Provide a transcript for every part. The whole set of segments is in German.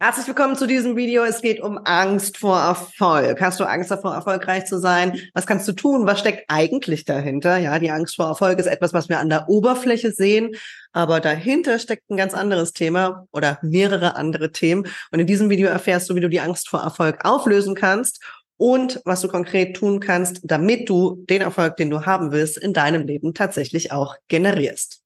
Herzlich willkommen zu diesem Video. Es geht um Angst vor Erfolg. Hast du Angst davor, erfolgreich zu sein? Was kannst du tun? Was steckt eigentlich dahinter? Ja, die Angst vor Erfolg ist etwas, was wir an der Oberfläche sehen, aber dahinter steckt ein ganz anderes Thema oder mehrere andere Themen. Und in diesem Video erfährst du, wie du die Angst vor Erfolg auflösen kannst und was du konkret tun kannst, damit du den Erfolg, den du haben willst, in deinem Leben tatsächlich auch generierst.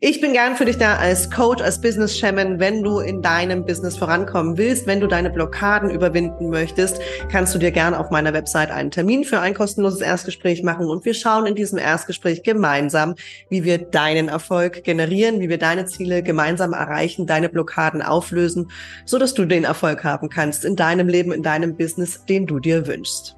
Ich bin gern für dich da als Coach, als Business Shaman. Wenn du in deinem Business vorankommen willst, wenn du deine Blockaden überwinden möchtest, kannst du dir gern auf meiner Website einen Termin für ein kostenloses Erstgespräch machen und wir schauen in diesem Erstgespräch gemeinsam, wie wir deinen Erfolg generieren, wie wir deine Ziele gemeinsam erreichen, deine Blockaden auflösen, so dass du den Erfolg haben kannst in deinem Leben, in deinem Business, den du dir wünschst.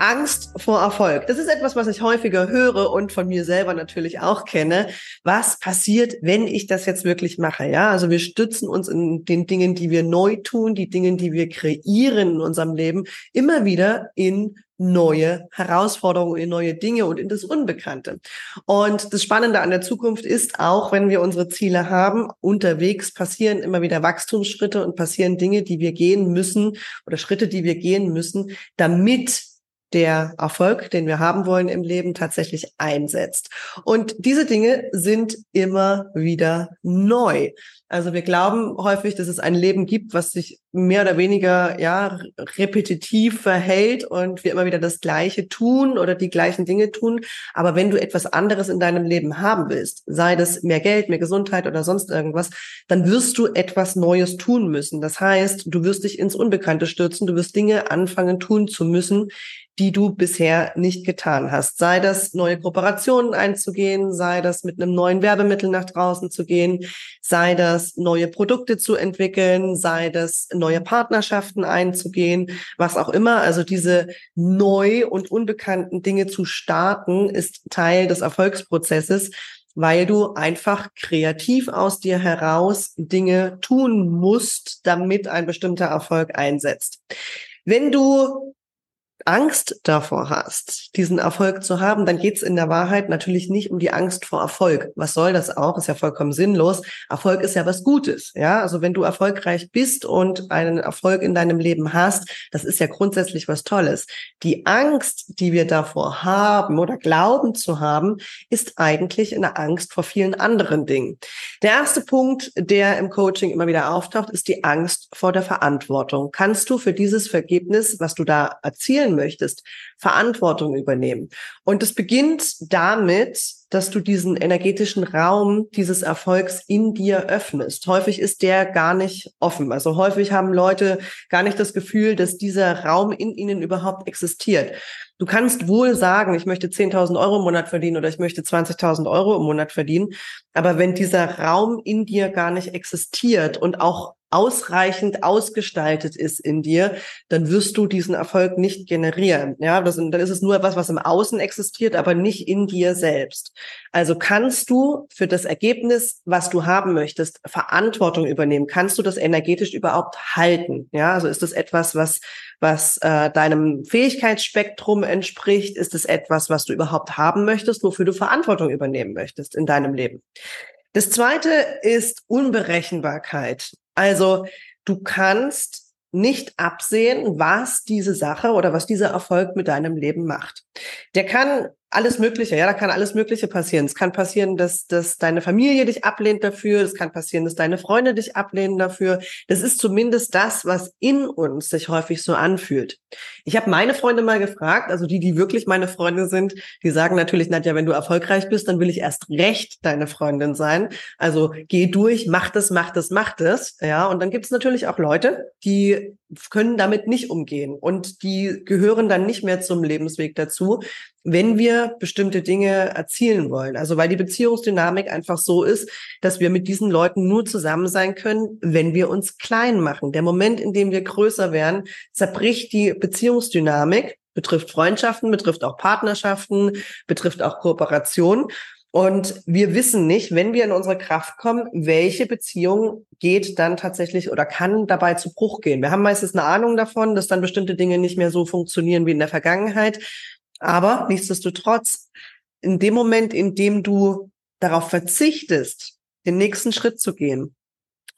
Angst vor Erfolg. Das ist etwas, was ich häufiger höre und von mir selber natürlich auch kenne. Was passiert, wenn ich das jetzt wirklich mache? Ja, also wir stützen uns in den Dingen, die wir neu tun, die Dinge, die wir kreieren in unserem Leben, immer wieder in neue Herausforderungen, in neue Dinge und in das Unbekannte. Und das Spannende an der Zukunft ist auch, wenn wir unsere Ziele haben, unterwegs passieren immer wieder Wachstumsschritte und passieren Dinge, die wir gehen müssen oder Schritte, die wir gehen müssen, damit der Erfolg, den wir haben wollen im Leben, tatsächlich einsetzt. Und diese Dinge sind immer wieder neu. Also wir glauben häufig, dass es ein Leben gibt, was sich mehr oder weniger ja repetitiv verhält und wir immer wieder das Gleiche tun oder die gleichen Dinge tun. Aber wenn du etwas anderes in deinem Leben haben willst, sei das mehr Geld, mehr Gesundheit oder sonst irgendwas, dann wirst du etwas Neues tun müssen. Das heißt, du wirst dich ins Unbekannte stürzen, du wirst Dinge anfangen tun zu müssen, die du bisher nicht getan hast. Sei das neue Kooperationen einzugehen, sei das mit einem neuen Werbemittel nach draußen zu gehen, sei das neue Produkte zu entwickeln, sei das neue Partnerschaften einzugehen, was auch immer. Also diese neu und unbekannten Dinge zu starten, ist Teil des Erfolgsprozesses weil du einfach kreativ aus dir heraus Dinge tun musst, damit ein bestimmter Erfolg einsetzt. Wenn du Angst davor hast, diesen Erfolg zu haben, dann geht es in der Wahrheit natürlich nicht um die Angst vor Erfolg. Was soll das auch? Ist ja vollkommen sinnlos. Erfolg ist ja was Gutes. Ja, also wenn du erfolgreich bist und einen Erfolg in deinem Leben hast, das ist ja grundsätzlich was Tolles. Die Angst, die wir davor haben oder glauben zu haben, ist eigentlich eine Angst vor vielen anderen Dingen. Der erste Punkt, der im Coaching immer wieder auftaucht, ist die Angst vor der Verantwortung. Kannst du für dieses Vergebnis, was du da erzielen sein möchtest, Verantwortung übernehmen. Und es beginnt damit, dass du diesen energetischen Raum dieses Erfolgs in dir öffnest. Häufig ist der gar nicht offen. Also häufig haben Leute gar nicht das Gefühl, dass dieser Raum in ihnen überhaupt existiert. Du kannst wohl sagen, ich möchte 10.000 Euro im Monat verdienen oder ich möchte 20.000 Euro im Monat verdienen. Aber wenn dieser Raum in dir gar nicht existiert und auch ausreichend ausgestaltet ist in dir, dann wirst du diesen Erfolg nicht generieren. Ja, das, dann ist es nur etwas, was im Außen existiert, aber nicht in dir selbst. Also kannst du für das Ergebnis, was du haben möchtest, Verantwortung übernehmen? Kannst du das energetisch überhaupt halten? Ja, also ist das etwas, was was äh, deinem Fähigkeitsspektrum entspricht? Ist es etwas, was du überhaupt haben möchtest, wofür du Verantwortung übernehmen möchtest in deinem Leben? Das zweite ist Unberechenbarkeit. Also du kannst nicht absehen, was diese Sache oder was dieser Erfolg mit deinem Leben macht. Der kann alles Mögliche, ja, da kann alles Mögliche passieren. Es kann passieren, dass, dass deine Familie dich ablehnt dafür. Es kann passieren, dass deine Freunde dich ablehnen dafür. Das ist zumindest das, was in uns sich häufig so anfühlt. Ich habe meine Freunde mal gefragt, also die, die wirklich meine Freunde sind, die sagen natürlich, Nadja, wenn du erfolgreich bist, dann will ich erst recht deine Freundin sein. Also geh durch, mach das, mach das, mach das. Ja, und dann gibt es natürlich auch Leute, die können damit nicht umgehen und die gehören dann nicht mehr zum Lebensweg dazu, wenn wir bestimmte Dinge erzielen wollen. Also weil die Beziehungsdynamik einfach so ist, dass wir mit diesen Leuten nur zusammen sein können, wenn wir uns klein machen. Der Moment, in dem wir größer werden, zerbricht die Beziehungsdynamik, betrifft Freundschaften, betrifft auch Partnerschaften, betrifft auch Kooperation. Und wir wissen nicht, wenn wir in unsere Kraft kommen, welche Beziehung geht dann tatsächlich oder kann dabei zu Bruch gehen. Wir haben meistens eine Ahnung davon, dass dann bestimmte Dinge nicht mehr so funktionieren wie in der Vergangenheit. Aber nichtsdestotrotz, in dem Moment, in dem du darauf verzichtest, den nächsten Schritt zu gehen,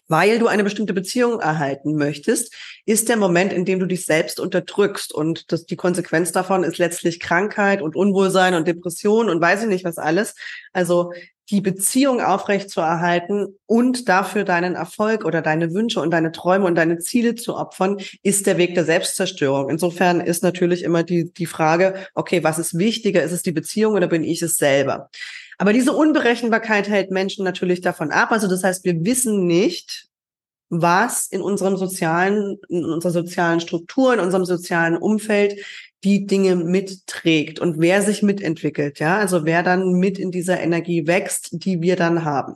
weil du eine bestimmte Beziehung erhalten möchtest, ist der Moment, in dem du dich selbst unterdrückst. Und das, die Konsequenz davon ist letztlich Krankheit und Unwohlsein und Depression und weiß ich nicht was alles. Also die Beziehung aufrecht zu erhalten und dafür deinen Erfolg oder deine Wünsche und deine Träume und deine Ziele zu opfern, ist der Weg der Selbstzerstörung. Insofern ist natürlich immer die, die Frage, okay, was ist wichtiger? Ist es die Beziehung oder bin ich es selber? Aber diese Unberechenbarkeit hält Menschen natürlich davon ab. Also das heißt, wir wissen nicht, was in unserem sozialen, in unserer sozialen Struktur, in unserem sozialen Umfeld die Dinge mitträgt und wer sich mitentwickelt, ja, also wer dann mit in dieser Energie wächst, die wir dann haben.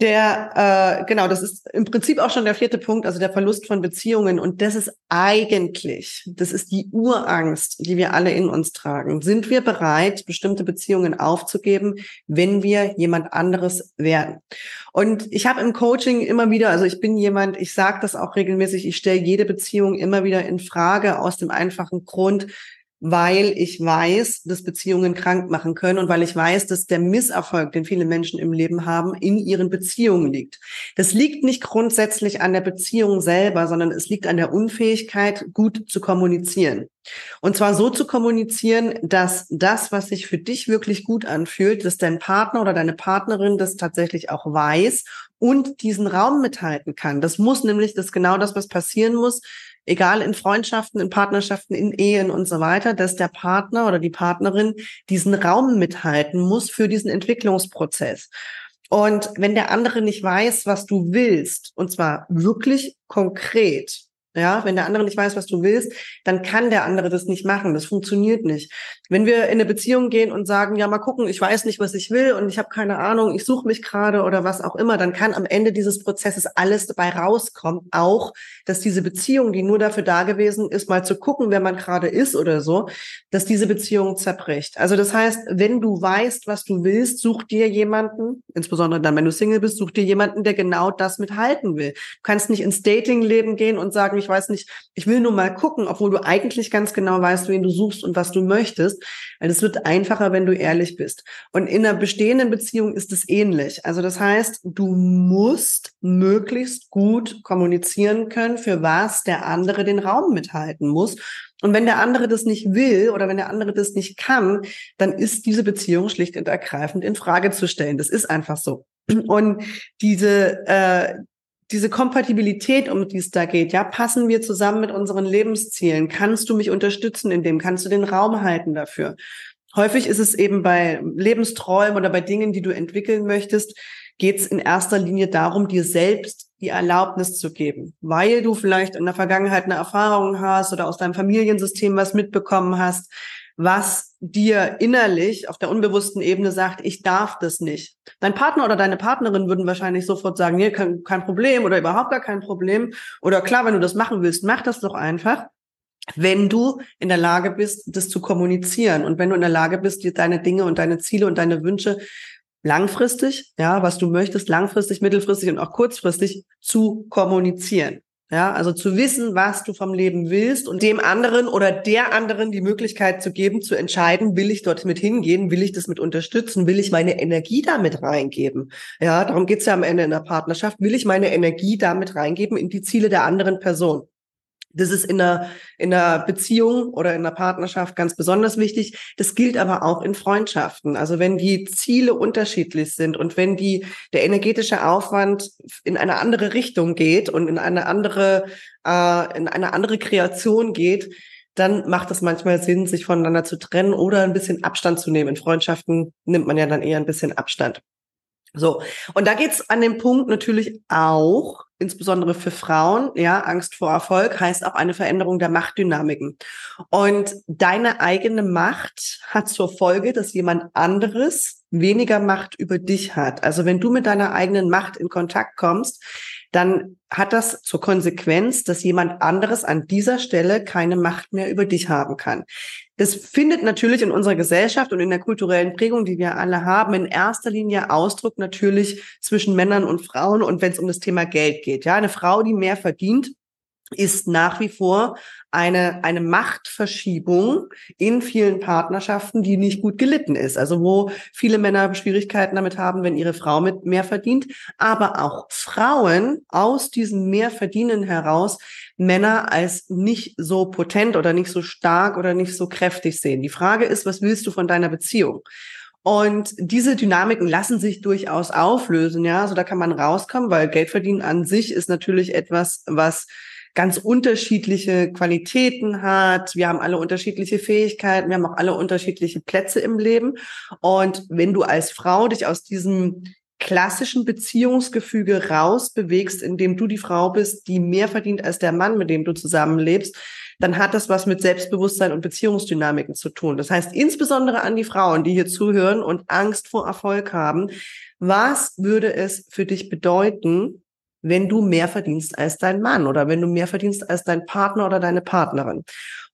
Der, äh, genau, das ist im Prinzip auch schon der vierte Punkt, also der Verlust von Beziehungen. Und das ist eigentlich, das ist die Urangst, die wir alle in uns tragen. Sind wir bereit, bestimmte Beziehungen aufzugeben, wenn wir jemand anderes werden? Und ich habe im Coaching immer wieder, also ich bin jemand, ich sage das auch regelmäßig, ich stelle jede Beziehung immer wieder in Frage aus dem einfachen Grund, weil ich weiß, dass Beziehungen krank machen können und weil ich weiß, dass der Misserfolg, den viele Menschen im Leben haben, in ihren Beziehungen liegt. Das liegt nicht grundsätzlich an der Beziehung selber, sondern es liegt an der Unfähigkeit, gut zu kommunizieren. Und zwar so zu kommunizieren, dass das, was sich für dich wirklich gut anfühlt, dass dein Partner oder deine Partnerin das tatsächlich auch weiß und diesen Raum mithalten kann. Das muss nämlich, das genau das, was passieren muss, egal in Freundschaften, in Partnerschaften, in Ehen und so weiter, dass der Partner oder die Partnerin diesen Raum mithalten muss für diesen Entwicklungsprozess. Und wenn der andere nicht weiß, was du willst, und zwar wirklich konkret, ja, wenn der andere nicht weiß, was du willst, dann kann der andere das nicht machen. Das funktioniert nicht. Wenn wir in eine Beziehung gehen und sagen, ja, mal gucken, ich weiß nicht, was ich will und ich habe keine Ahnung, ich suche mich gerade oder was auch immer, dann kann am Ende dieses Prozesses alles dabei rauskommen. Auch, dass diese Beziehung, die nur dafür da gewesen ist, mal zu gucken, wer man gerade ist oder so, dass diese Beziehung zerbricht. Also das heißt, wenn du weißt, was du willst, such dir jemanden, insbesondere dann, wenn du Single bist, such dir jemanden, der genau das mithalten will. Du kannst nicht ins Datingleben gehen und sagen, ich weiß nicht, ich will nur mal gucken, obwohl du eigentlich ganz genau weißt, wen du suchst und was du möchtest. Weil es wird einfacher, wenn du ehrlich bist. Und in einer bestehenden Beziehung ist es ähnlich. Also das heißt, du musst möglichst gut kommunizieren können, für was der andere den Raum mithalten muss. Und wenn der andere das nicht will oder wenn der andere das nicht kann, dann ist diese Beziehung schlicht und ergreifend in Frage zu stellen. Das ist einfach so. Und diese, äh, diese Kompatibilität, um die es da geht, ja, passen wir zusammen mit unseren Lebenszielen? Kannst du mich unterstützen in dem? Kannst du den Raum halten dafür? Häufig ist es eben bei Lebensträumen oder bei Dingen, die du entwickeln möchtest, geht es in erster Linie darum, dir selbst die Erlaubnis zu geben, weil du vielleicht in der Vergangenheit eine Erfahrung hast oder aus deinem Familiensystem was mitbekommen hast, was dir innerlich auf der unbewussten Ebene sagt, ich darf das nicht. Dein Partner oder deine Partnerin würden wahrscheinlich sofort sagen, nee, kein, kein Problem oder überhaupt gar kein Problem. Oder klar, wenn du das machen willst, mach das doch einfach wenn du in der Lage bist, das zu kommunizieren und wenn du in der Lage bist, dir deine Dinge und deine Ziele und deine Wünsche langfristig, ja, was du möchtest, langfristig, mittelfristig und auch kurzfristig zu kommunizieren. Ja, also zu wissen, was du vom Leben willst und dem anderen oder der anderen die Möglichkeit zu geben, zu entscheiden, will ich dort mit hingehen, will ich das mit unterstützen, will ich meine Energie damit reingeben. Ja, darum geht's ja am Ende in der Partnerschaft. Will ich meine Energie damit reingeben in die Ziele der anderen Person? Das ist in einer, in einer Beziehung oder in einer Partnerschaft ganz besonders wichtig. Das gilt aber auch in Freundschaften. Also wenn die Ziele unterschiedlich sind und wenn die, der energetische Aufwand in eine andere Richtung geht und in eine andere, äh, in eine andere Kreation geht, dann macht es manchmal Sinn, sich voneinander zu trennen oder ein bisschen Abstand zu nehmen. In Freundschaften nimmt man ja dann eher ein bisschen Abstand. So, und da geht's an dem Punkt natürlich auch insbesondere für Frauen, ja, Angst vor Erfolg heißt auch eine Veränderung der Machtdynamiken. Und deine eigene Macht hat zur Folge, dass jemand anderes weniger Macht über dich hat. Also wenn du mit deiner eigenen Macht in Kontakt kommst, dann hat das zur Konsequenz, dass jemand anderes an dieser Stelle keine Macht mehr über dich haben kann. Das findet natürlich in unserer Gesellschaft und in der kulturellen Prägung, die wir alle haben, in erster Linie Ausdruck natürlich zwischen Männern und Frauen und wenn es um das Thema Geld geht. Ja, eine Frau, die mehr verdient, ist nach wie vor eine, eine Machtverschiebung in vielen Partnerschaften, die nicht gut gelitten ist. Also wo viele Männer Schwierigkeiten damit haben, wenn ihre Frau mit mehr verdient, aber auch Frauen aus diesem Mehrverdienen heraus Männer als nicht so potent oder nicht so stark oder nicht so kräftig sehen. Die Frage ist, was willst du von deiner Beziehung? Und diese Dynamiken lassen sich durchaus auflösen, ja. Also da kann man rauskommen, weil Geldverdienen an sich ist natürlich etwas, was ganz unterschiedliche Qualitäten hat. Wir haben alle unterschiedliche Fähigkeiten. Wir haben auch alle unterschiedliche Plätze im Leben. Und wenn du als Frau dich aus diesem klassischen Beziehungsgefüge rausbewegst, indem du die Frau bist, die mehr verdient als der Mann, mit dem du zusammenlebst, dann hat das was mit Selbstbewusstsein und Beziehungsdynamiken zu tun. Das heißt, insbesondere an die Frauen, die hier zuhören und Angst vor Erfolg haben, was würde es für dich bedeuten, wenn du mehr verdienst als dein Mann oder wenn du mehr verdienst als dein Partner oder deine Partnerin.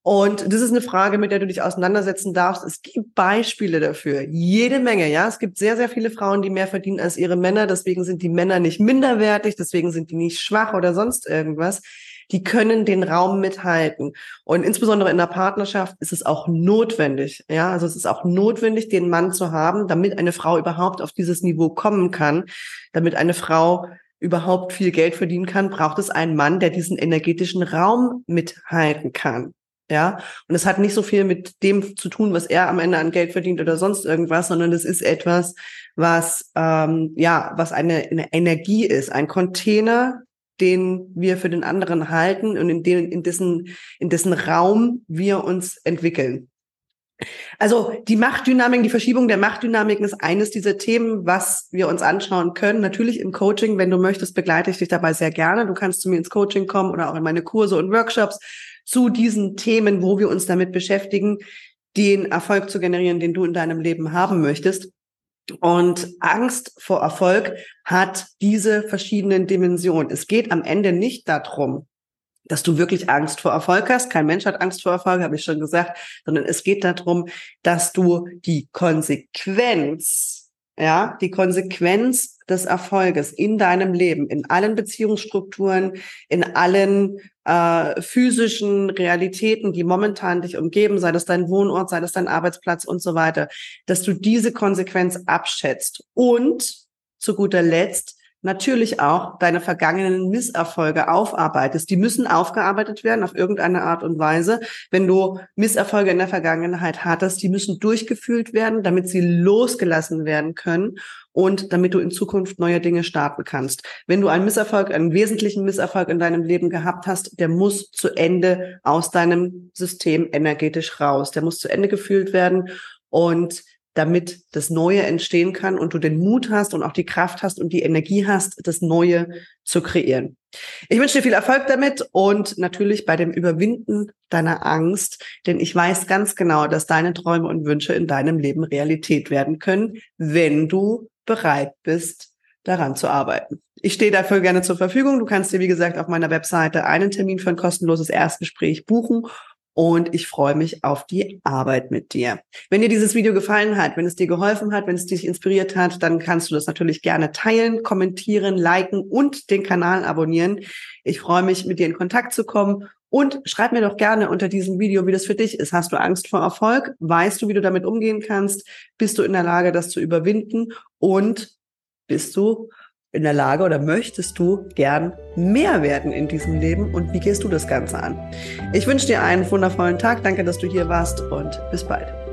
Und das ist eine Frage, mit der du dich auseinandersetzen darfst. Es gibt Beispiele dafür. Jede Menge, ja. Es gibt sehr, sehr viele Frauen, die mehr verdienen als ihre Männer. Deswegen sind die Männer nicht minderwertig. Deswegen sind die nicht schwach oder sonst irgendwas. Die können den Raum mithalten. Und insbesondere in der Partnerschaft ist es auch notwendig. Ja, also es ist auch notwendig, den Mann zu haben, damit eine Frau überhaupt auf dieses Niveau kommen kann, damit eine Frau überhaupt viel Geld verdienen kann, braucht es einen Mann, der diesen energetischen Raum mithalten kann. Ja, und es hat nicht so viel mit dem zu tun, was er am Ende an Geld verdient oder sonst irgendwas, sondern es ist etwas, was ähm, ja, was eine, eine Energie ist, ein Container, den wir für den anderen halten und in, den, in dessen in dessen Raum wir uns entwickeln. Also die Machtdynamik, die Verschiebung der Machtdynamiken ist eines dieser Themen, was wir uns anschauen können. Natürlich im Coaching, wenn du möchtest, begleite ich dich dabei sehr gerne. Du kannst zu mir ins Coaching kommen oder auch in meine Kurse und Workshops zu diesen Themen, wo wir uns damit beschäftigen, den Erfolg zu generieren, den du in deinem Leben haben möchtest. Und Angst vor Erfolg hat diese verschiedenen Dimensionen. Es geht am Ende nicht darum, dass du wirklich Angst vor Erfolg hast. Kein Mensch hat Angst vor Erfolg, habe ich schon gesagt, sondern es geht darum, dass du die Konsequenz, ja, die Konsequenz des Erfolges in deinem Leben, in allen Beziehungsstrukturen, in allen äh, physischen Realitäten, die momentan dich umgeben, sei das dein Wohnort, sei das dein Arbeitsplatz und so weiter, dass du diese Konsequenz abschätzt und zu guter Letzt natürlich auch deine vergangenen Misserfolge aufarbeitest. Die müssen aufgearbeitet werden auf irgendeine Art und Weise. Wenn du Misserfolge in der Vergangenheit hattest, die müssen durchgefühlt werden, damit sie losgelassen werden können und damit du in Zukunft neue Dinge starten kannst. Wenn du einen Misserfolg, einen wesentlichen Misserfolg in deinem Leben gehabt hast, der muss zu Ende aus deinem System energetisch raus. Der muss zu Ende gefühlt werden und damit das Neue entstehen kann und du den Mut hast und auch die Kraft hast und die Energie hast, das Neue zu kreieren. Ich wünsche dir viel Erfolg damit und natürlich bei dem Überwinden deiner Angst, denn ich weiß ganz genau, dass deine Träume und Wünsche in deinem Leben Realität werden können, wenn du bereit bist, daran zu arbeiten. Ich stehe dafür gerne zur Verfügung. Du kannst dir, wie gesagt, auf meiner Webseite einen Termin für ein kostenloses Erstgespräch buchen und ich freue mich auf die Arbeit mit dir. Wenn dir dieses Video gefallen hat, wenn es dir geholfen hat, wenn es dich inspiriert hat, dann kannst du das natürlich gerne teilen, kommentieren, liken und den Kanal abonnieren. Ich freue mich, mit dir in Kontakt zu kommen und schreib mir doch gerne unter diesem Video, wie das für dich ist. Hast du Angst vor Erfolg? Weißt du, wie du damit umgehen kannst? Bist du in der Lage, das zu überwinden? Und bist du in der Lage oder möchtest du gern mehr werden in diesem Leben und wie gehst du das Ganze an? Ich wünsche dir einen wundervollen Tag. Danke, dass du hier warst und bis bald.